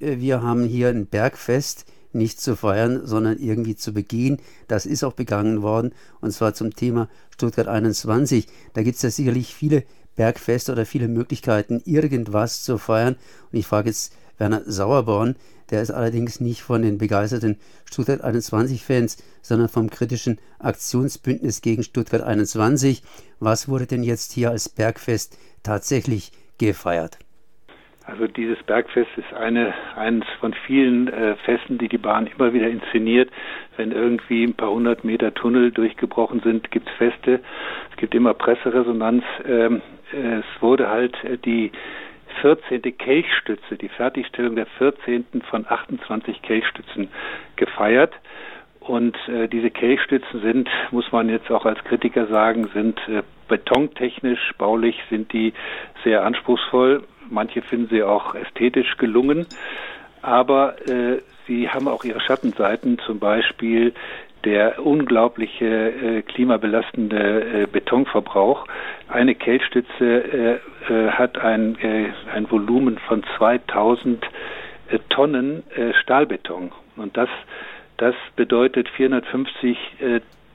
wir haben hier ein Bergfest nicht zu feiern, sondern irgendwie zu begehen. Das ist auch begangen worden und zwar zum Thema Stuttgart 21. Da gibt es ja sicherlich viele Bergfeste oder viele Möglichkeiten, irgendwas zu feiern. Und ich frage jetzt Werner Sauerborn, der ist allerdings nicht von den begeisterten Stuttgart 21-Fans, sondern vom kritischen Aktionsbündnis gegen Stuttgart 21. Was wurde denn jetzt hier als Bergfest tatsächlich gefeiert? Also dieses Bergfest ist eine, eines von vielen äh, Festen, die die Bahn immer wieder inszeniert. Wenn irgendwie ein paar hundert Meter Tunnel durchgebrochen sind, gibt es Feste. Es gibt immer Presseresonanz. Ähm, es wurde halt äh, die 14. Kelchstütze, die Fertigstellung der 14. von 28 Kelchstützen gefeiert. Und äh, diese Kelchstützen sind, muss man jetzt auch als Kritiker sagen, sind äh, betontechnisch, baulich sind die sehr anspruchsvoll. Manche finden sie auch ästhetisch gelungen, aber äh, sie haben auch ihre Schattenseiten, zum Beispiel der unglaubliche äh, klimabelastende äh, Betonverbrauch. Eine Kelchstütze äh, äh, hat ein, äh, ein Volumen von 2000 äh, Tonnen Stahlbeton und das das bedeutet 450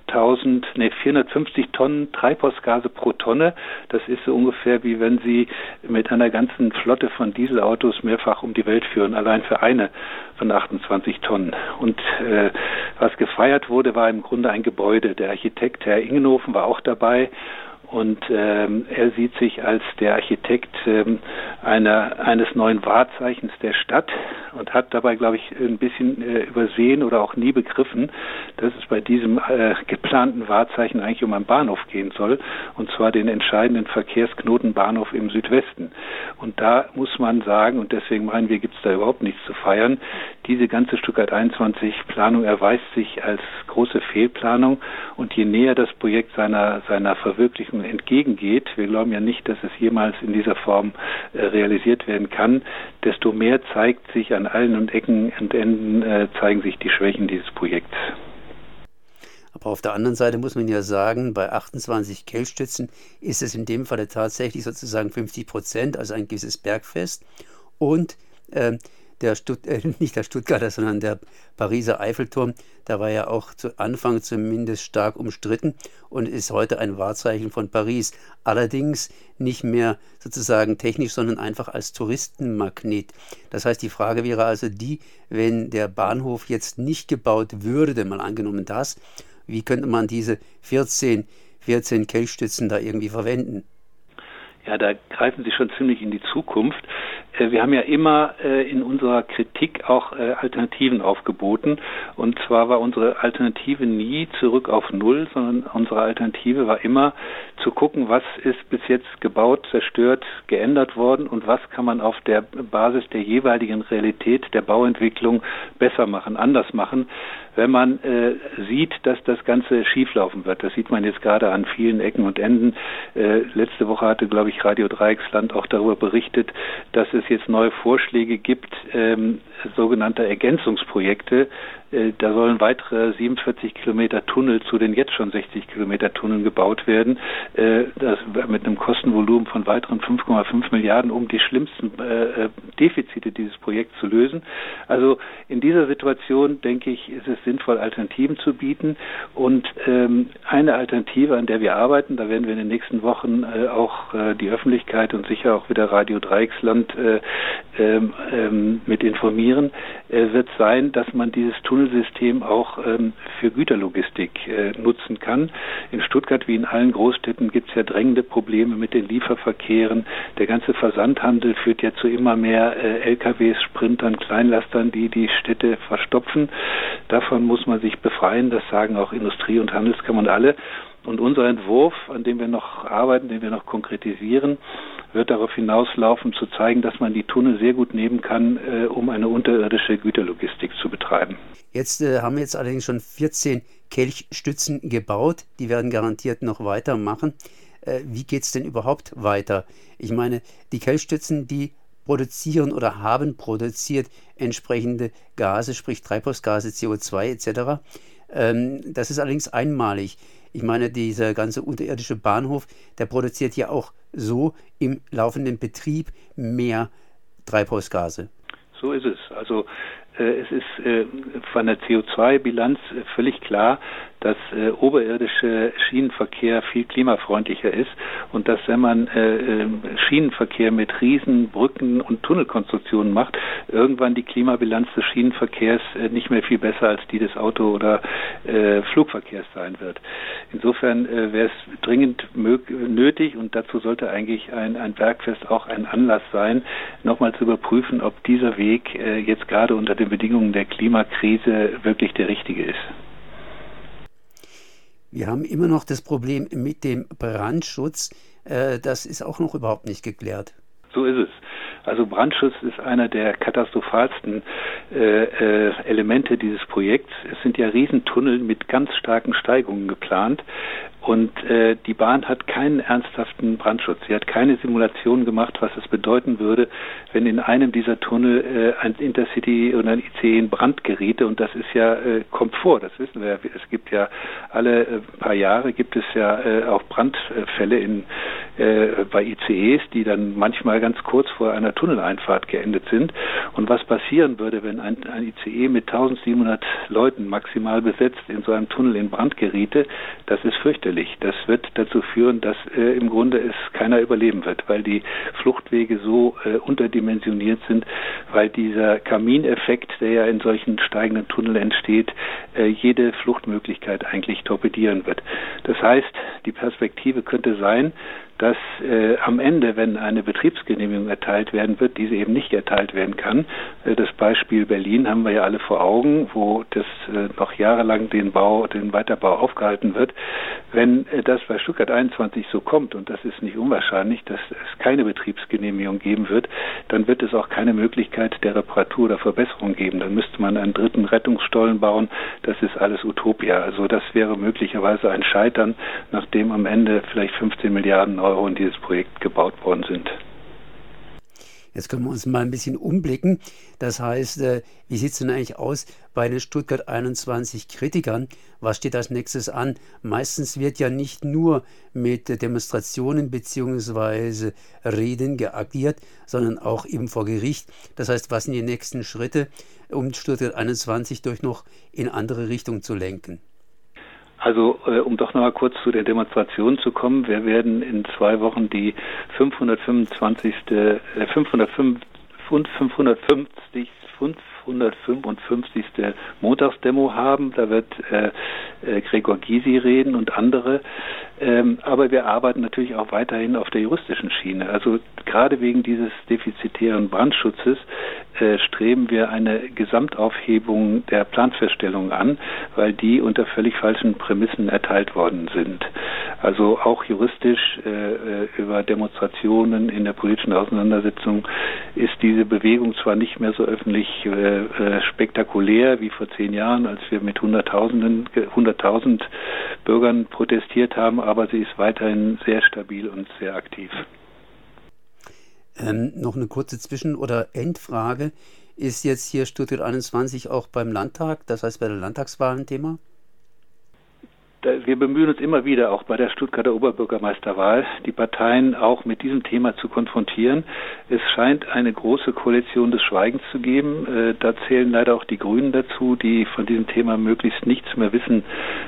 äh, 1000, nee, 450 Tonnen Treibhausgase pro Tonne. Das ist so ungefähr wie wenn Sie mit einer ganzen Flotte von Dieselautos mehrfach um die Welt führen, allein für eine von 28 Tonnen. Und äh, was gefeiert wurde, war im Grunde ein Gebäude. Der Architekt Herr Ingenhofen war auch dabei und ähm, er sieht sich als der Architekt ähm, einer, eines neuen Wahrzeichens der Stadt und hat dabei, glaube ich, ein bisschen äh, übersehen oder auch nie begriffen, dass es bei diesem äh, geplanten Wahrzeichen eigentlich um einen Bahnhof gehen soll, und zwar den entscheidenden Verkehrsknoten Bahnhof im Südwesten. Und da muss man sagen, und deswegen meinen wir, gibt es da überhaupt nichts zu feiern, diese ganze Stuttgart 21 Planung erweist sich als große Fehlplanung und je näher das Projekt seiner, seiner Verwirklichung Projekten entgegengeht, wir glauben ja nicht, dass es jemals in dieser Form äh, realisiert werden kann, desto mehr zeigt sich an allen und Ecken und Enden äh, zeigen sich die Schwächen dieses Projekts. Aber auf der anderen Seite muss man ja sagen, bei 28 Kelchstützen ist es in dem Falle tatsächlich sozusagen 50 Prozent, also ein gewisses Bergfest. Und äh, der Stutt äh, nicht der Stuttgarter, sondern der Pariser Eiffelturm, der war ja auch zu Anfang zumindest stark umstritten und ist heute ein Wahrzeichen von Paris. Allerdings nicht mehr sozusagen technisch, sondern einfach als Touristenmagnet. Das heißt, die Frage wäre also die, wenn der Bahnhof jetzt nicht gebaut würde, mal angenommen das, wie könnte man diese 14, 14 Kelchstützen da irgendwie verwenden? Ja, da greifen Sie schon ziemlich in die Zukunft. Äh, wir haben ja immer äh, in unserer Kritik auch äh, Alternativen aufgeboten. Und zwar war unsere Alternative nie zurück auf Null, sondern unsere Alternative war immer zu gucken, was ist bis jetzt gebaut, zerstört, geändert worden und was kann man auf der Basis der jeweiligen Realität der Bauentwicklung besser machen, anders machen wenn man sieht, dass das Ganze schieflaufen wird. Das sieht man jetzt gerade an vielen Ecken und Enden. Letzte Woche hatte, glaube ich, Radio Dreiecksland auch darüber berichtet, dass es jetzt neue Vorschläge gibt, ähm, sogenannte Ergänzungsprojekte, äh, da sollen weitere 47 Kilometer Tunnel zu den jetzt schon 60 Kilometer Tunneln gebaut werden. Äh, das mit einem Kostenvolumen von weiteren 5,5 Milliarden, um die schlimmsten äh, Defizite dieses Projekts zu lösen. Also in dieser Situation denke ich, ist es sinnvoll, Alternativen zu bieten. Und ähm, eine Alternative, an der wir arbeiten, da werden wir in den nächsten Wochen auch die Öffentlichkeit und sicher auch wieder Radio Dreiecksland ähm, ähm, mit informieren, wird sein, dass man dieses Tunnel Tunnelsystem auch ähm, für Güterlogistik äh, nutzen kann. In Stuttgart wie in allen Großstädten gibt es ja drängende Probleme mit den Lieferverkehren. Der ganze Versandhandel führt ja zu immer mehr äh, LKWs, Sprintern, Kleinlastern, die die Städte verstopfen. Davon muss man sich befreien. Das sagen auch Industrie- und Handelskammern alle. Und unser Entwurf, an dem wir noch arbeiten, den wir noch konkretisieren, wird darauf hinauslaufen, zu zeigen, dass man die Tunnel sehr gut nehmen kann, äh, um eine unterirdische Güterlogistik zu betreiben. Jetzt äh, haben wir jetzt allerdings schon 14 Kelchstützen gebaut. Die werden garantiert noch weitermachen. Äh, wie geht es denn überhaupt weiter? Ich meine, die Kelchstützen, die produzieren oder haben produziert entsprechende Gase, sprich Treibhausgase, CO2 etc. Ähm, das ist allerdings einmalig. Ich meine, dieser ganze unterirdische Bahnhof, der produziert ja auch so im laufenden Betrieb mehr Treibhausgase. So ist es. Also äh, es ist äh, von der CO2-Bilanz äh, völlig klar, dass äh, oberirdische Schienenverkehr viel klimafreundlicher ist und dass wenn man äh, ähm, Schienenverkehr mit Riesen, Brücken und Tunnelkonstruktionen macht, irgendwann die Klimabilanz des Schienenverkehrs äh, nicht mehr viel besser als die des Auto- oder äh, Flugverkehrs sein wird. Insofern äh, wäre es dringend nötig und dazu sollte eigentlich ein, ein Bergfest auch ein Anlass sein, nochmal zu überprüfen, ob dieser Weg äh, jetzt gerade unter den Bedingungen der Klimakrise wirklich der richtige ist. Wir haben immer noch das Problem mit dem Brandschutz. Äh, das ist auch noch überhaupt nicht geklärt. So ist es. Also Brandschutz ist einer der katastrophalsten äh, äh, Elemente dieses Projekts. Es sind ja Riesentunnel mit ganz starken Steigungen geplant. Und äh, die Bahn hat keinen ernsthaften Brandschutz. Sie hat keine Simulation gemacht, was es bedeuten würde, wenn in einem dieser Tunnel äh, ein Intercity oder ein ICE in Brand geriete. Und das ist ja, äh, kommt vor, das wissen wir. Es gibt ja alle äh, paar Jahre gibt es ja äh, auch Brandfälle in, äh, bei ICEs, die dann manchmal ganz kurz vor einer Tunneleinfahrt geendet sind. Und was passieren würde, wenn ein, ein ICE mit 1700 Leuten maximal besetzt in so einem Tunnel in Brand geriete, das ist fürchterlich. Das wird dazu führen, dass äh, im Grunde es keiner überleben wird, weil die Fluchtwege so äh, unterdimensioniert sind, weil dieser Kamineffekt, der ja in solchen steigenden Tunneln entsteht, äh, jede Fluchtmöglichkeit eigentlich torpedieren wird. Das heißt, die Perspektive könnte sein, dass äh, am Ende, wenn eine Betriebsgenehmigung erteilt werden wird, diese eben nicht erteilt werden kann. Äh, das Beispiel Berlin haben wir ja alle vor Augen, wo das äh, noch jahrelang den Bau, den Weiterbau aufgehalten wird. Wenn äh, das bei Stuttgart 21 so kommt, und das ist nicht unwahrscheinlich, dass es keine Betriebsgenehmigung geben wird, dann wird es auch keine Möglichkeit der Reparatur oder Verbesserung geben. Dann müsste man einen dritten Rettungsstollen bauen. Das ist alles Utopia. Also das wäre möglicherweise ein Scheitern, nachdem am Ende vielleicht 15 Milliarden Euro Euro in dieses Projekt gebaut worden sind. Jetzt können wir uns mal ein bisschen umblicken. Das heißt, äh, wie sieht es denn eigentlich aus bei den Stuttgart 21 Kritikern? Was steht als nächstes an? Meistens wird ja nicht nur mit Demonstrationen bzw. Reden geagiert, sondern auch eben vor Gericht. Das heißt, was sind die nächsten Schritte, um Stuttgart 21 durch noch in andere Richtung zu lenken? Also äh, um doch noch mal kurz zu der Demonstration zu kommen, wir werden in zwei Wochen die 525. Äh, 505, 550. 555. Montagsdemo haben. Da wird äh, äh, Gregor Gysi reden und andere. Ähm, aber wir arbeiten natürlich auch weiterhin auf der juristischen Schiene. Also gerade wegen dieses defizitären Brandschutzes äh, streben wir eine Gesamtaufhebung der Planfeststellung an, weil die unter völlig falschen Prämissen erteilt worden sind. Also auch juristisch äh, äh über Demonstrationen in der politischen Auseinandersetzung ist diese Bewegung zwar nicht mehr so öffentlich äh, äh spektakulär wie vor zehn Jahren, als wir mit Hunderttausenden, hunderttausend Bürgern protestiert haben, aber sie ist weiterhin sehr stabil und sehr aktiv. Ähm, noch eine kurze Zwischen- oder Endfrage. Ist jetzt hier Stuttgart 21 auch beim Landtag, das heißt bei der Landtagswahl ein Thema? Wir bemühen uns immer wieder, auch bei der Stuttgarter Oberbürgermeisterwahl, die Parteien auch mit diesem Thema zu konfrontieren. Es scheint eine große Koalition des Schweigens zu geben. Äh, da zählen leider auch die Grünen dazu, die von diesem Thema möglichst nichts mehr wissen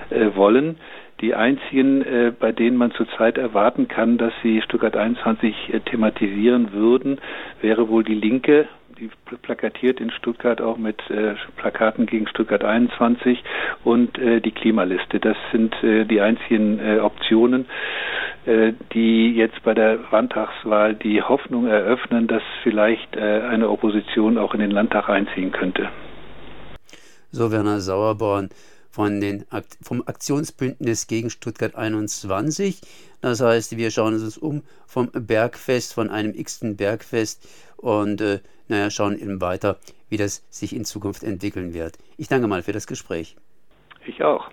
äh, wollen. Die einzigen, äh, bei denen man zurzeit erwarten kann, dass sie Stuttgart 21 thematisieren würden, wäre wohl die Linke die plakatiert in Stuttgart auch mit äh, Plakaten gegen Stuttgart 21 und äh, die Klimaliste. Das sind äh, die einzigen äh, Optionen, äh, die jetzt bei der Landtagswahl die Hoffnung eröffnen, dass vielleicht äh, eine Opposition auch in den Landtag einziehen könnte. So Werner Sauerborn von den, vom Aktionsbündnis gegen Stuttgart 21. Das heißt, wir schauen uns um vom Bergfest, von einem x-ten Bergfest und äh, naja, schauen eben weiter, wie das sich in Zukunft entwickeln wird. Ich danke mal für das Gespräch. Ich auch.